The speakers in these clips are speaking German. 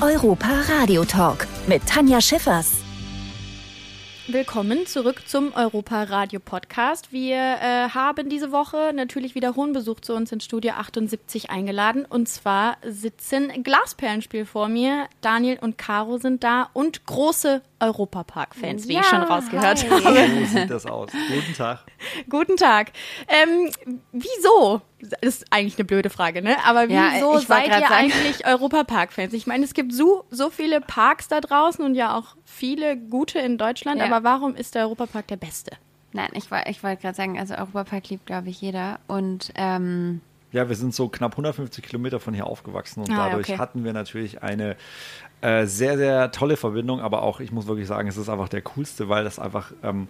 Europa Radio Talk mit Tanja Schiffers. Willkommen zurück zum Europa Radio Podcast. Wir äh, haben diese Woche natürlich wieder hohen Besuch zu uns in Studio 78 eingeladen. Und zwar sitzen Glasperlenspiel vor mir. Daniel und Caro sind da und große Europapark-Fans, wie ja, ich schon rausgehört hi. habe. So sieht das aus. Guten Tag. Guten Tag. Ähm, wieso? Das ist eigentlich eine blöde Frage, ne? Aber wieso ja, seid ihr sagen. eigentlich Europapark-Fans? Ich meine, es gibt so, so viele Parks da draußen und ja auch viele gute in Deutschland, ja. aber warum ist der Europapark der beste? Nein, ich, ich wollte gerade sagen, also Europapark liebt, glaube ich, jeder. Und ähm ja, wir sind so knapp 150 Kilometer von hier aufgewachsen und ah, dadurch okay. hatten wir natürlich eine äh, sehr, sehr tolle Verbindung, aber auch, ich muss wirklich sagen, es ist einfach der coolste, weil das einfach ähm,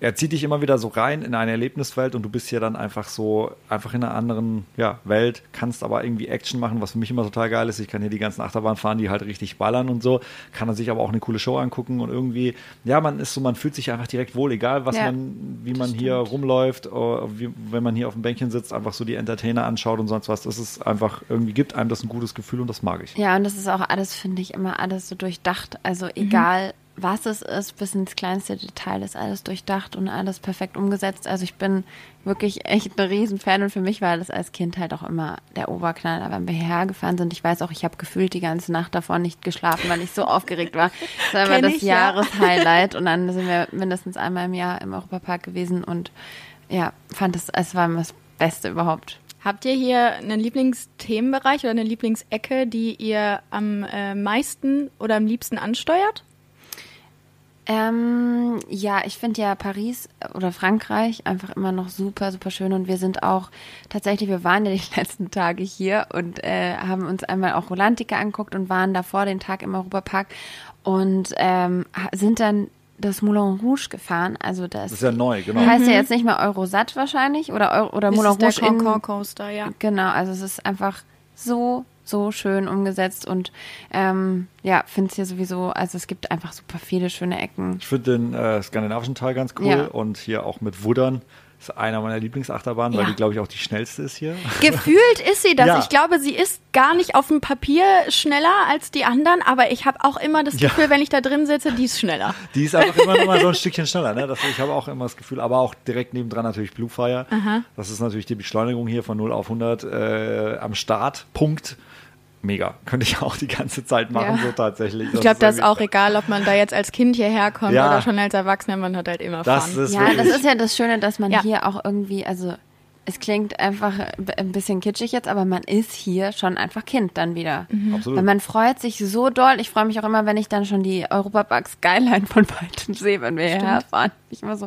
er zieht dich immer wieder so rein in eine Erlebniswelt und du bist hier dann einfach so, einfach in einer anderen ja, Welt, kannst aber irgendwie Action machen, was für mich immer total geil ist. Ich kann hier die ganzen Achterbahnen fahren, die halt richtig ballern und so, kann er sich aber auch eine coole Show angucken und irgendwie, ja, man ist so, man fühlt sich einfach direkt wohl, egal was ja, man, wie man hier rumläuft, wie, wenn man hier auf dem Bänkchen sitzt, einfach so die Entertainer anschaut und sonst was. Das ist einfach, irgendwie gibt einem das ein gutes Gefühl und das mag ich. Ja, und das ist auch alles, finde ich, immer alles so durchdacht. Also egal. Mhm was es ist, bis ins kleinste Detail ist alles durchdacht und alles perfekt umgesetzt. Also ich bin wirklich echt ein Riesenfan und für mich war das als Kind halt auch immer der Oberknaller, wenn wir hierher gefahren sind. Ich weiß auch, ich habe gefühlt die ganze Nacht davor nicht geschlafen, weil ich so aufgeregt war. Das war immer das Jahreshighlight ja. und dann sind wir mindestens einmal im Jahr im Europapark gewesen und ja, fand es, es war das Beste überhaupt. Habt ihr hier einen Lieblingsthemenbereich oder eine Lieblingsecke, die ihr am äh, meisten oder am liebsten ansteuert? Ähm, ja, ich finde ja Paris oder Frankreich einfach immer noch super, super schön und wir sind auch tatsächlich, wir waren ja die letzten Tage hier und äh, haben uns einmal auch Rolantica anguckt und waren davor den Tag im Europapark und ähm, sind dann das Moulin Rouge gefahren. Also das, das ist ja neu, genau. Heißt ja mhm. jetzt nicht mehr Eurosat wahrscheinlich oder Euro, oder Moulin Rouge der Coaster, ja. Genau, also es ist einfach so so schön umgesetzt und ähm, ja, finde es hier sowieso, also es gibt einfach super viele schöne Ecken. Ich finde den äh, skandinavischen Teil ganz cool ja. und hier auch mit Wuddern ist einer meiner Lieblingsachterbahnen, ja. weil die, glaube ich, auch die schnellste ist hier. Gefühlt ist sie das. Ja. Ich glaube, sie ist gar nicht auf dem Papier schneller als die anderen, aber ich habe auch immer das Gefühl, ja. wenn ich da drin sitze, die ist schneller. Die ist einfach immer mal so ein Stückchen schneller. Ne? Das, ich habe auch immer das Gefühl, aber auch direkt nebendran natürlich Bluefire. Aha. Das ist natürlich die Beschleunigung hier von 0 auf 100 äh, am Startpunkt mega. Könnte ich auch die ganze Zeit machen, ja. so tatsächlich. ich glaube, das ist auch egal, ob man da jetzt als Kind hierher kommt ja. oder schon als Erwachsener, man hat halt immer das Fun. Ist ja, das ist ja das Schöne, dass man ja. hier auch irgendwie, also es klingt einfach ein bisschen kitschig jetzt, aber man ist hier schon einfach Kind dann wieder. Mhm. Absolut. Weil man freut sich so doll. Ich freue mich auch immer, wenn ich dann schon die Europapark Skyline von weitem sehe, wenn wir hierher fahren. Ich immer so,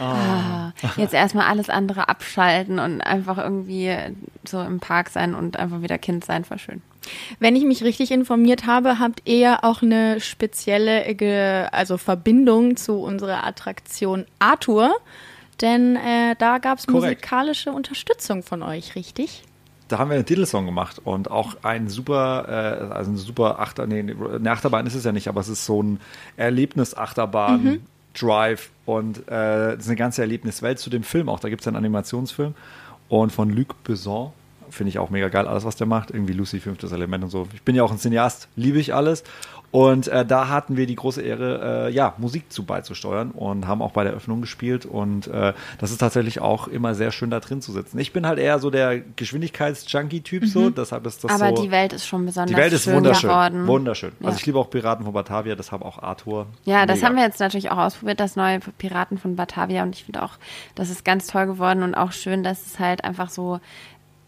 oh. ah, jetzt erstmal alles andere abschalten und einfach irgendwie so im Park sein und einfach wieder Kind sein, war schön. Wenn ich mich richtig informiert habe, habt ihr auch eine spezielle also Verbindung zu unserer Attraktion Arthur. Denn äh, da gab es musikalische Unterstützung von euch, richtig? Da haben wir einen Titelsong gemacht und auch ein super, äh, also ein super Achter, nee, eine Achterbahn ist es ja nicht, aber es ist so ein Erlebnis-Achterbahn. Mhm. Drive und äh, das ist eine ganze Erlebniswelt zu dem Film auch. Da gibt es einen Animationsfilm und von Luc Besson, finde ich auch mega geil, alles, was der macht. Irgendwie Lucy, fünftes Element und so. Ich bin ja auch ein Cineast, liebe ich alles. Und äh, da hatten wir die große Ehre, äh, ja, Musik zu beizusteuern und haben auch bei der Öffnung gespielt. Und äh, das ist tatsächlich auch immer sehr schön, da drin zu sitzen. Ich bin halt eher so der Geschwindigkeits-Junkie-Typ, mhm. so, deshalb ist das Aber so, die Welt ist schon besonders Die Welt ist wunderschön. Geworden. Wunderschön. Also ja. Also ich liebe auch Piraten von Batavia, deshalb auch Arthur. Ja, das haben wir jetzt natürlich auch ausprobiert, das neue Piraten von Batavia. Und ich finde auch, das ist ganz toll geworden und auch schön, dass es halt einfach so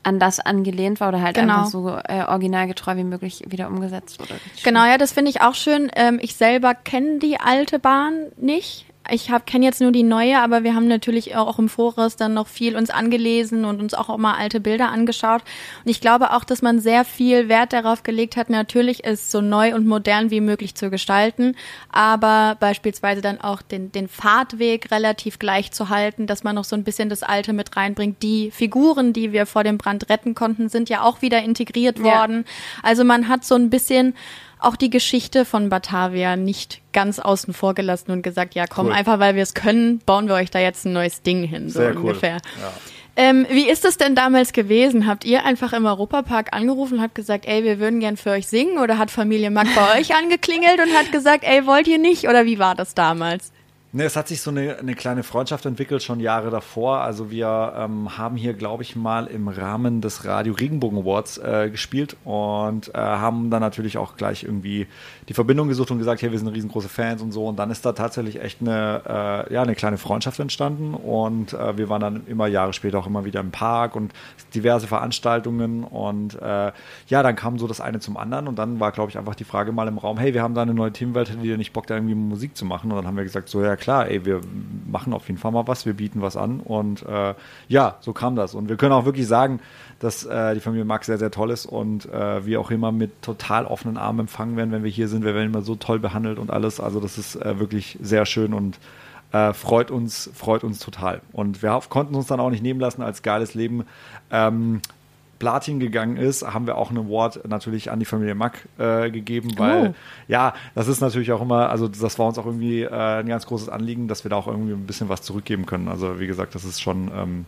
an das angelehnt war oder halt genau. einfach so äh, originalgetreu wie möglich wieder umgesetzt wurde. Genau, ja, das finde ich auch schön. Ähm, ich selber kenne die alte Bahn nicht. Ich kenne jetzt nur die neue, aber wir haben natürlich auch im Voraus dann noch viel uns angelesen und uns auch mal alte Bilder angeschaut. Und ich glaube auch, dass man sehr viel Wert darauf gelegt hat, natürlich es so neu und modern wie möglich zu gestalten, aber beispielsweise dann auch den, den Fahrtweg relativ gleich zu halten, dass man noch so ein bisschen das Alte mit reinbringt. Die Figuren, die wir vor dem Brand retten konnten, sind ja auch wieder integriert worden. Ja. Also man hat so ein bisschen auch die Geschichte von Batavia nicht ganz außen vor gelassen und gesagt, ja komm, cool. einfach weil wir es können, bauen wir euch da jetzt ein neues Ding hin, so Sehr ungefähr. Cool. Ja. Ähm, wie ist es denn damals gewesen? Habt ihr einfach im Europapark angerufen und habt gesagt, ey, wir würden gern für euch singen? Oder hat Familie Mack bei euch angeklingelt und hat gesagt, ey, wollt ihr nicht? Oder wie war das damals? Ne, es hat sich so eine, eine, kleine Freundschaft entwickelt, schon Jahre davor. Also wir ähm, haben hier, glaube ich, mal im Rahmen des Radio Regenbogen Awards äh, gespielt und äh, haben dann natürlich auch gleich irgendwie die Verbindung gesucht und gesagt, hey, wir sind riesengroße Fans und so. Und dann ist da tatsächlich echt eine, äh, ja, eine kleine Freundschaft entstanden. Und äh, wir waren dann immer Jahre später auch immer wieder im Park und diverse Veranstaltungen. Und äh, ja, dann kam so das eine zum anderen. Und dann war, glaube ich, einfach die Frage mal im Raum, hey, wir haben da eine neue Teamwelt, hättet ihr nicht Bock, da irgendwie Musik zu machen? Und dann haben wir gesagt, so ja klar, ey, wir machen auf jeden Fall mal was, wir bieten was an und äh, ja, so kam das. Und wir können auch wirklich sagen, dass äh, die Familie Max sehr, sehr toll ist und äh, wir auch immer mit total offenen Armen empfangen werden, wenn wir hier sind. Wir werden immer so toll behandelt und alles. Also das ist äh, wirklich sehr schön und äh, freut uns, freut uns total. Und wir konnten uns dann auch nicht nehmen lassen, als geiles Leben ähm, Platin gegangen ist, haben wir auch einen Award natürlich an die Familie Mack äh, gegeben, weil oh. ja, das ist natürlich auch immer, also das war uns auch irgendwie äh, ein ganz großes Anliegen, dass wir da auch irgendwie ein bisschen was zurückgeben können. Also wie gesagt, das ist schon, ähm,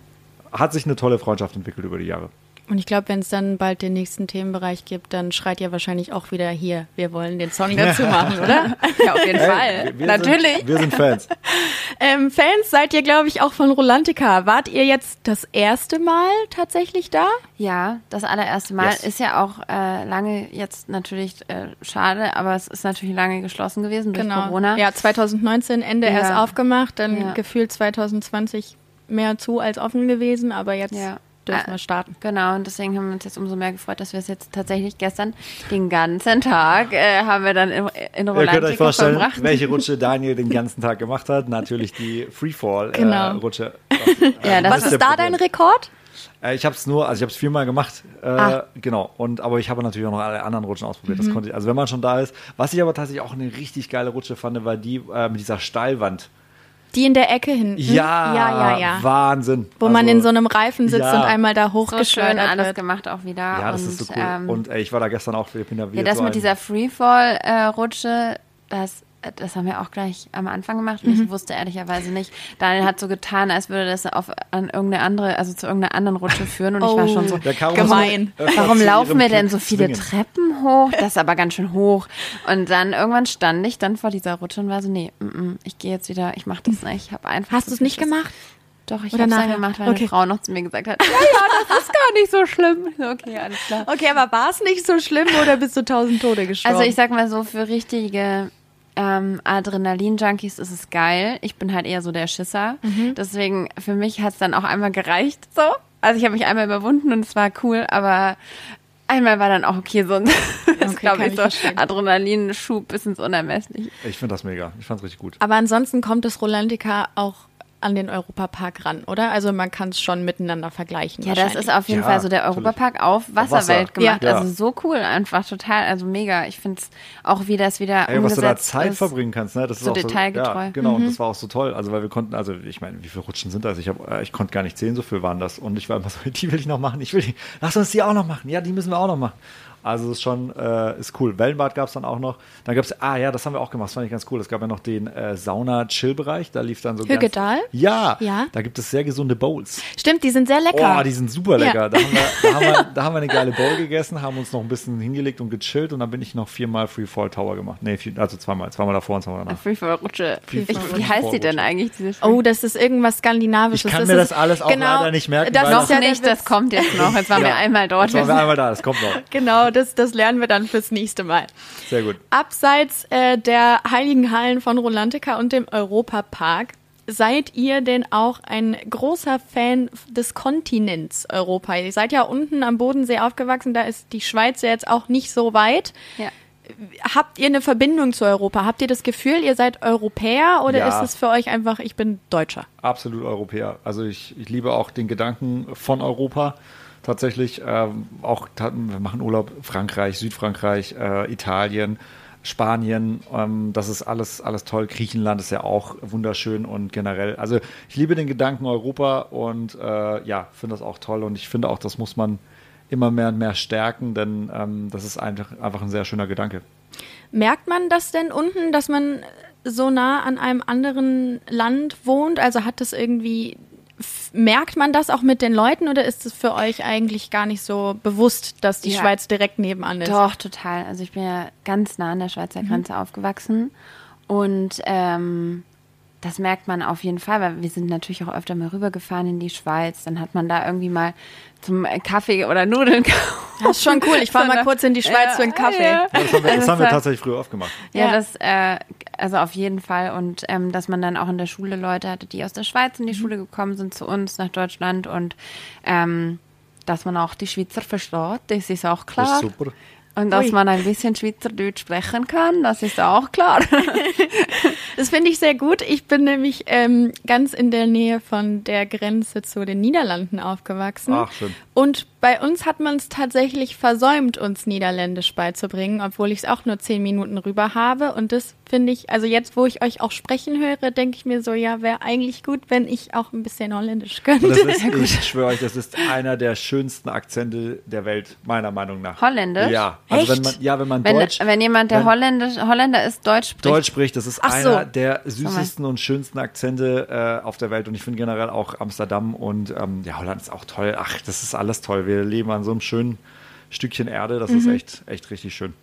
hat sich eine tolle Freundschaft entwickelt über die Jahre. Und ich glaube, wenn es dann bald den nächsten Themenbereich gibt, dann schreit ihr wahrscheinlich auch wieder hier, wir wollen den Song dazu machen, oder? ja, auf jeden hey, Fall. Wir Natürlich. Sind, wir sind Fans. ähm, Fans seid ihr, glaube ich, auch von Rolantica. Wart ihr jetzt das erste Mal tatsächlich da? Ja, das allererste Mal. Yes. Ist ja auch äh, lange jetzt natürlich äh, schade, aber es ist natürlich lange geschlossen gewesen durch genau. Corona. Ja, 2019 Ende ja. erst aufgemacht, dann ja. gefühlt 2020 mehr zu als offen gewesen, aber jetzt ja dürfen wir starten. Genau, und deswegen haben wir uns jetzt umso mehr gefreut, dass wir es jetzt tatsächlich gestern den ganzen Tag äh, haben wir dann in, in Rolantica Ihr könnt euch vorstellen, verbracht. welche Rutsche Daniel den ganzen Tag gemacht hat. Natürlich die Freefall-Rutsche. Äh, genau. ja, Was ist, ist da dein Rekord? Äh, ich habe es nur, also ich habe es viermal gemacht, äh, ah. genau. Und aber ich habe natürlich auch noch alle anderen Rutschen ausprobiert. Mhm. Das konnte ich, also wenn man schon da ist. Was ich aber tatsächlich auch eine richtig geile Rutsche fand, war die äh, mit dieser Steilwand. Die in der Ecke hinten. Ja, ja, ja, ja. Wahnsinn. Wo also, man in so einem Reifen sitzt ja. und einmal da hochgeschleudert so schön alles gemacht auch wieder. Ja, das und, ist so cool. Ähm, und ey, ich war da gestern auch. Ich bin da wieder ja, das so mit dieser Freefall-Rutsche, das das haben wir auch gleich am Anfang gemacht und mhm. ich wusste ehrlicherweise nicht. Daniel hat so getan, als würde das auf an irgendeine andere, also zu irgendeiner anderen Rutsche führen und oh, ich war schon so gemein. So Warum laufen wir denn so viele zwingen. Treppen hoch? Das ist aber ganz schön hoch. Und dann irgendwann stand ich dann vor dieser Rutsche und war so, nee, mm, ich gehe jetzt wieder, ich mache das nicht. Ich habe einfach. Hast du es nicht gemacht? Doch, ich habe es dann gemacht, weil okay. eine Frau noch zu mir gesagt hat, ja, ja, das ist gar nicht so schlimm. Okay, alles klar. Okay, aber war es nicht so schlimm oder bist du tausend Tode gestorben? Also ich sag mal so, für richtige ähm, Adrenalin-Junkies ist es geil. Ich bin halt eher so der Schisser. Mhm. Deswegen, für mich hat es dann auch einmal gereicht so. Also ich habe mich einmal überwunden und es war cool, aber einmal war dann auch okay, so ein okay, glaube ich, so Adrenalinschub bis ins Unermessliche. Ich finde das mega. Ich fand es richtig gut. Aber ansonsten kommt das Rolantica auch an den Europapark ran, oder? Also man kann es schon miteinander vergleichen. Ja, das ist auf jeden ja, Fall so der Europapark auf Wasserwelt Wasser. gemacht. Ja. Also so cool einfach, total, also mega. Ich finde es auch, wie das wieder Ey, was du da Zeit ist, verbringen kannst, ne? Das so ist auch detailgetreu. So, ja, genau, mhm. und das war auch so toll. Also weil wir konnten, also ich meine, wie viele Rutschen sind das? Ich, hab, äh, ich konnte gar nicht zählen, so viel waren das. Und ich war immer so, die will ich noch machen, ich will die, lass uns die auch noch machen. Ja, die müssen wir auch noch machen. Also ist schon, äh, ist cool. Wellenbad gab es dann auch noch. Dann gab es, ah ja, das haben wir auch gemacht, das fand ich ganz cool. Es gab ja noch den äh, Sauna-Chill-Bereich, da lief dann so Hügedal? Ganz, ja, ja, da gibt es sehr gesunde Bowls. Stimmt, die sind sehr lecker. Oh, die sind super lecker. Ja. Da, haben wir, da, haben wir, da haben wir eine geile Bowl gegessen, haben uns noch ein bisschen hingelegt und gechillt und dann bin ich noch viermal Freefall Tower gemacht. Nee, vier, also zweimal. Zweimal davor und zweimal danach. Freefall-Rutsche. Wie heißt die denn eigentlich? Diese oh, das ist irgendwas Skandinavisches. Ich kann das mir das alles auch genau, leider nicht merken. Das noch ja nicht, das kommt jetzt noch. Jetzt waren ja. wir einmal dort. Jetzt waren wir einmal da, das kommt noch. Genau, das, das lernen wir dann fürs nächste Mal. Sehr gut. Abseits äh, der Heiligen Hallen von Rolantica und dem Europapark, seid ihr denn auch ein großer Fan des Kontinents Europa? Ihr seid ja unten am Bodensee aufgewachsen, da ist die Schweiz ja jetzt auch nicht so weit. Ja. Habt ihr eine Verbindung zu Europa? Habt ihr das Gefühl, ihr seid Europäer oder ja. ist es für euch einfach, ich bin Deutscher? Absolut Europäer. Also ich, ich liebe auch den Gedanken von Europa tatsächlich. Ähm, auch wir machen Urlaub Frankreich, Südfrankreich, äh, Italien, Spanien. Ähm, das ist alles, alles toll. Griechenland ist ja auch wunderschön und generell. Also ich liebe den Gedanken Europa und äh, ja, finde das auch toll. Und ich finde auch, das muss man immer mehr und mehr stärken, denn ähm, das ist einfach, einfach ein sehr schöner Gedanke. Merkt man das denn unten, dass man so nah an einem anderen Land wohnt? Also hat das irgendwie merkt man das auch mit den Leuten oder ist es für euch eigentlich gar nicht so bewusst, dass die ja. Schweiz direkt nebenan ist? Doch, total. Also ich bin ja ganz nah an der Schweizer mhm. Grenze mhm. aufgewachsen und ähm, das merkt man auf jeden Fall, weil wir sind natürlich auch öfter mal rübergefahren in die Schweiz. Dann hat man da irgendwie mal zum Kaffee oder Nudeln Das ist schon cool. Ich fahre mal kurz in die Schweiz ja, für einen Kaffee. Ja. Ja, das haben wir, das haben wir tatsächlich früher oft gemacht. Ja, das, äh, also auf jeden Fall. Und ähm, dass man dann auch in der Schule Leute hatte, die aus der Schweiz in die mhm. Schule gekommen sind zu uns nach Deutschland und ähm, dass man auch die Schweizer versteht, das ist auch klar. Das ist super. Und dass Ui. man ein bisschen Schweizerdeutsch sprechen kann, das ist auch klar. das finde ich sehr gut. Ich bin nämlich ähm, ganz in der Nähe von der Grenze zu den Niederlanden aufgewachsen. Ach, schön. Und bei uns hat man es tatsächlich versäumt, uns Niederländisch beizubringen, obwohl ich es auch nur zehn Minuten rüber habe. Und das finde ich, also jetzt, wo ich euch auch sprechen höre, denke ich mir so, ja, wäre eigentlich gut, wenn ich auch ein bisschen Holländisch könnte. Das ist, ich schwöre euch, das ist einer der schönsten Akzente der Welt, meiner Meinung nach. Holländisch? Ja. Also Echt? wenn man, ja, wenn man wenn, Deutsch. Wenn jemand, der Holländisch, Holländer ist, Deutsch spricht. Deutsch spricht, das ist Ach einer so. der süßesten und schönsten Akzente äh, auf der Welt. Und ich finde generell auch Amsterdam und ähm, ja, Holland ist auch toll. Ach, das ist alles toll wir leben an so einem schönen Stückchen Erde. Das mhm. ist echt, echt richtig schön.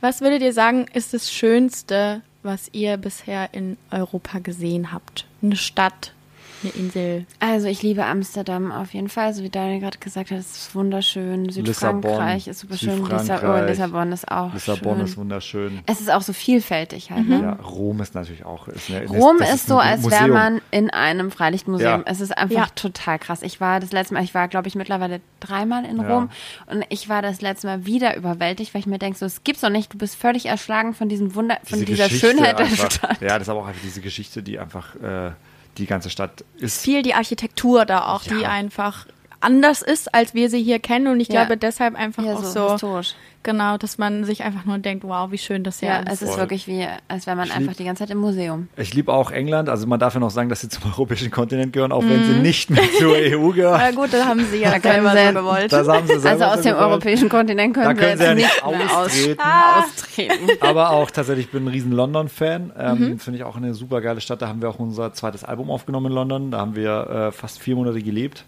Was würdet ihr sagen, ist das Schönste, was ihr bisher in Europa gesehen habt? Eine Stadt, eine Insel? Also ich liebe Amsterdam auf jeden Fall, so wie Daniel gerade gesagt hat, es ist wunderschön. Südfrankreich ist super schön. Lissabon, oh, Lissabon ist auch Lissabon schön. ist wunderschön. Es ist auch so vielfältig halt. Mhm. Ne? Ja, Rom ist natürlich auch. Ist eine, Rom ist, ist so, als wäre man in einem Freilichtmuseum. Ja. Es ist einfach ja. total krass. Ich war das letzte Mal, ich war glaube ich mittlerweile dreimal in Rom und ich war das letzte Mal wieder überwältigt, weil ich mir denke, so es gibt's doch nicht. Du bist völlig erschlagen von diesem Wunder, von diese dieser Geschichte Schönheit einfach, der Stadt. Ja, das ist aber auch einfach diese Geschichte, die einfach äh, die ganze Stadt ist. Viel die Architektur da auch, ja. die einfach anders ist, als wir sie hier kennen. Und ich ja. glaube deshalb einfach ja, auch so, so historisch. Genau, dass man sich einfach nur denkt, wow, wie schön das hier ja, ist. Ja, es ist wirklich wie, als wäre man ich einfach lieb, die ganze Zeit im Museum. Ich liebe auch England. Also man darf ja noch sagen, dass sie zum europäischen Kontinent gehören, auch mm. wenn sie mhm. nicht mehr zur EU gehören. Na gut, das haben sie ja selber so gewollt. Das haben sie selber also aus dem gewollt. europäischen Kontinent können, da können sie, jetzt nicht austreten. Ah. austreten. Aber auch tatsächlich, ich bin ein riesen London-Fan. Ähm, mhm. Finde ich auch eine super geile Stadt. Da haben wir auch unser zweites Album aufgenommen in London. Da haben wir äh, fast vier Monate gelebt.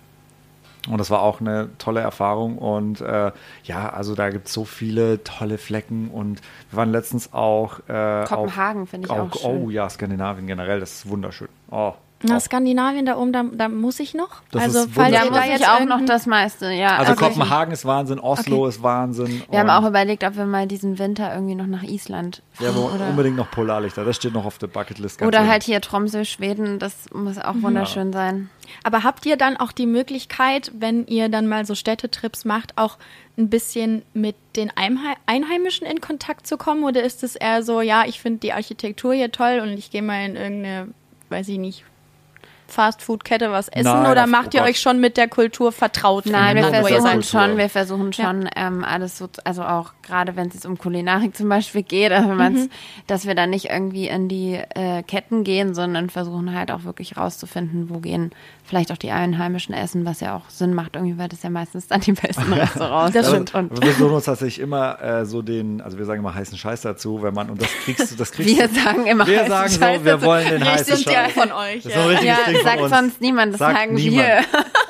Und das war auch eine tolle Erfahrung. Und äh, ja, also da gibt es so viele tolle Flecken. Und wir waren letztens auch. Äh, Kopenhagen finde ich auch, auch schön. Oh ja, Skandinavien generell, das ist wunderschön. Oh, na, Skandinavien da oben, da, da muss ich noch. Das also falls da muss ich auch noch das meiste, ja. Also okay. Kopenhagen ist Wahnsinn, Oslo okay. ist Wahnsinn. Wir haben auch überlegt, ob wir mal diesen Winter irgendwie noch nach Island fahren. Ja, unbedingt noch Polarlichter, das steht noch auf der Bucketlist. Oder hin. halt hier Tromsø, Schweden, das muss auch mhm. wunderschön ja. sein. Aber habt ihr dann auch die Möglichkeit, wenn ihr dann mal so Städtetrips macht, auch ein bisschen mit den Einheimischen in Kontakt zu kommen? Oder ist es eher so, ja, ich finde die Architektur hier toll und ich gehe mal in irgendeine, weiß ich nicht, Fastfood-Kette was essen Nein, oder macht oh ihr euch schon mit der Kultur vertraut? Nein, wir versuchen schon, wir versuchen schon ja. ähm, alles so, also auch gerade wenn es jetzt um Kulinarik zum Beispiel geht, also mhm. dass wir dann nicht irgendwie in die äh, Ketten gehen, sondern versuchen halt auch wirklich rauszufinden, wo gehen vielleicht auch die Einheimischen essen, was ja auch Sinn macht, irgendwie, weil das ja meistens dann die besten Restaurants das sind. Und wir versuchen uns tatsächlich immer äh, so den, also wir sagen immer heißen Scheiß dazu, wenn man, und das kriegst du, das kriegst Wir sagen immer Wir sagen so, Scheiß wir wollen den heißen Scheiß. Ja von euch. Das ist ein richtiges ja, Ding sagt sonst niemand, das sagt sagen niemand. wir.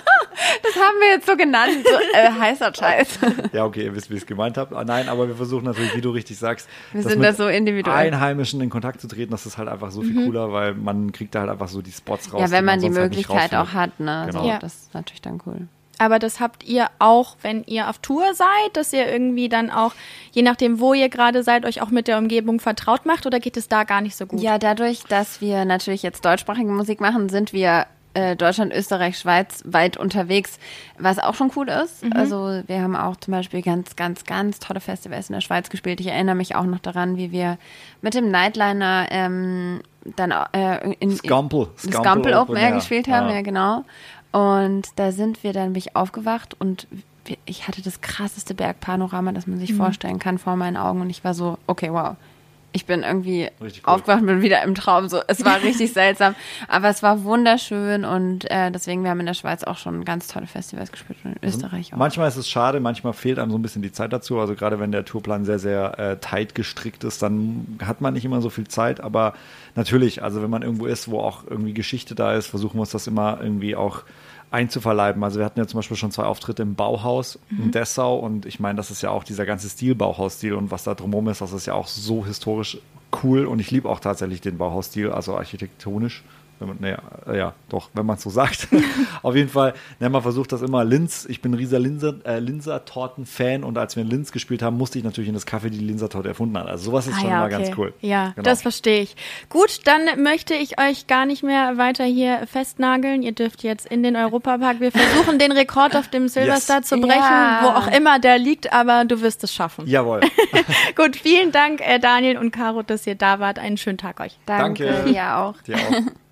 Das haben wir jetzt so genannt, so äh, heißer Scheiß. Ja, okay, ihr wisst, wie ich es gemeint habe. Ah, nein, aber wir versuchen natürlich, wie du richtig sagst, wir sind da so individuell. Einheimischen in Kontakt zu treten. Das ist halt einfach so viel mhm. cooler, weil man kriegt da halt einfach so die Spots raus. Ja, wenn man die, man die halt Möglichkeit halt auch hat, ne? Genau. So, ja. Das ist natürlich dann cool. Aber das habt ihr auch, wenn ihr auf Tour seid, dass ihr irgendwie dann auch, je nachdem, wo ihr gerade seid, euch auch mit der Umgebung vertraut macht oder geht es da gar nicht so gut? Ja, dadurch, dass wir natürlich jetzt deutschsprachige Musik machen, sind wir äh, Deutschland, Österreich, Schweiz weit unterwegs, was auch schon cool ist. Mhm. Also wir haben auch zum Beispiel ganz, ganz, ganz tolle Festivals in der Schweiz gespielt. Ich erinnere mich auch noch daran, wie wir mit dem Nightliner ähm, dann äh, in, Scumple, in Scumple Open Air gespielt haben, ja. ja genau. Und da sind wir dann bin ich aufgewacht und ich hatte das krasseste Bergpanorama, das man sich mhm. vorstellen kann vor meinen Augen und ich war so, okay, wow, ich bin irgendwie cool. aufgewacht, bin wieder im Traum. So, es war richtig seltsam, aber es war wunderschön und äh, deswegen wir haben in der Schweiz auch schon ganz tolle Festivals gespielt und in also Österreich auch. Manchmal ist es schade, manchmal fehlt einem so ein bisschen die Zeit dazu. Also gerade wenn der Tourplan sehr sehr äh, tight gestrickt ist, dann hat man nicht immer so viel Zeit. Aber natürlich, also wenn man irgendwo ist, wo auch irgendwie Geschichte da ist, versuchen wir uns das immer irgendwie auch einzuverleiben. Also wir hatten ja zum Beispiel schon zwei Auftritte im Bauhaus mhm. in Dessau und ich meine, das ist ja auch dieser ganze Stil, Bauhausstil und was da drumherum ist, das ist ja auch so historisch cool und ich liebe auch tatsächlich den Bauhausstil, also architektonisch wenn man, naja, äh, ja, doch, wenn man es so sagt. Auf jeden Fall, ne, man versucht das immer. Linz, ich bin ein rieser Linser, äh, Linser-Torten-Fan und als wir in Linz gespielt haben, musste ich natürlich in das Kaffee die Linser-Torte erfunden haben. Also sowas ist ah, schon ja, mal okay. ganz cool. Ja, genau. das verstehe ich. Gut, dann möchte ich euch gar nicht mehr weiter hier festnageln. Ihr dürft jetzt in den Europapark. Wir versuchen den Rekord auf dem Silverstar yes. zu brechen, ja. wo auch immer der liegt, aber du wirst es schaffen. Jawohl. Gut, vielen Dank, äh, Daniel und Caro, dass ihr da wart. Einen schönen Tag euch. Danke. Danke. Dir auch. Dir auch.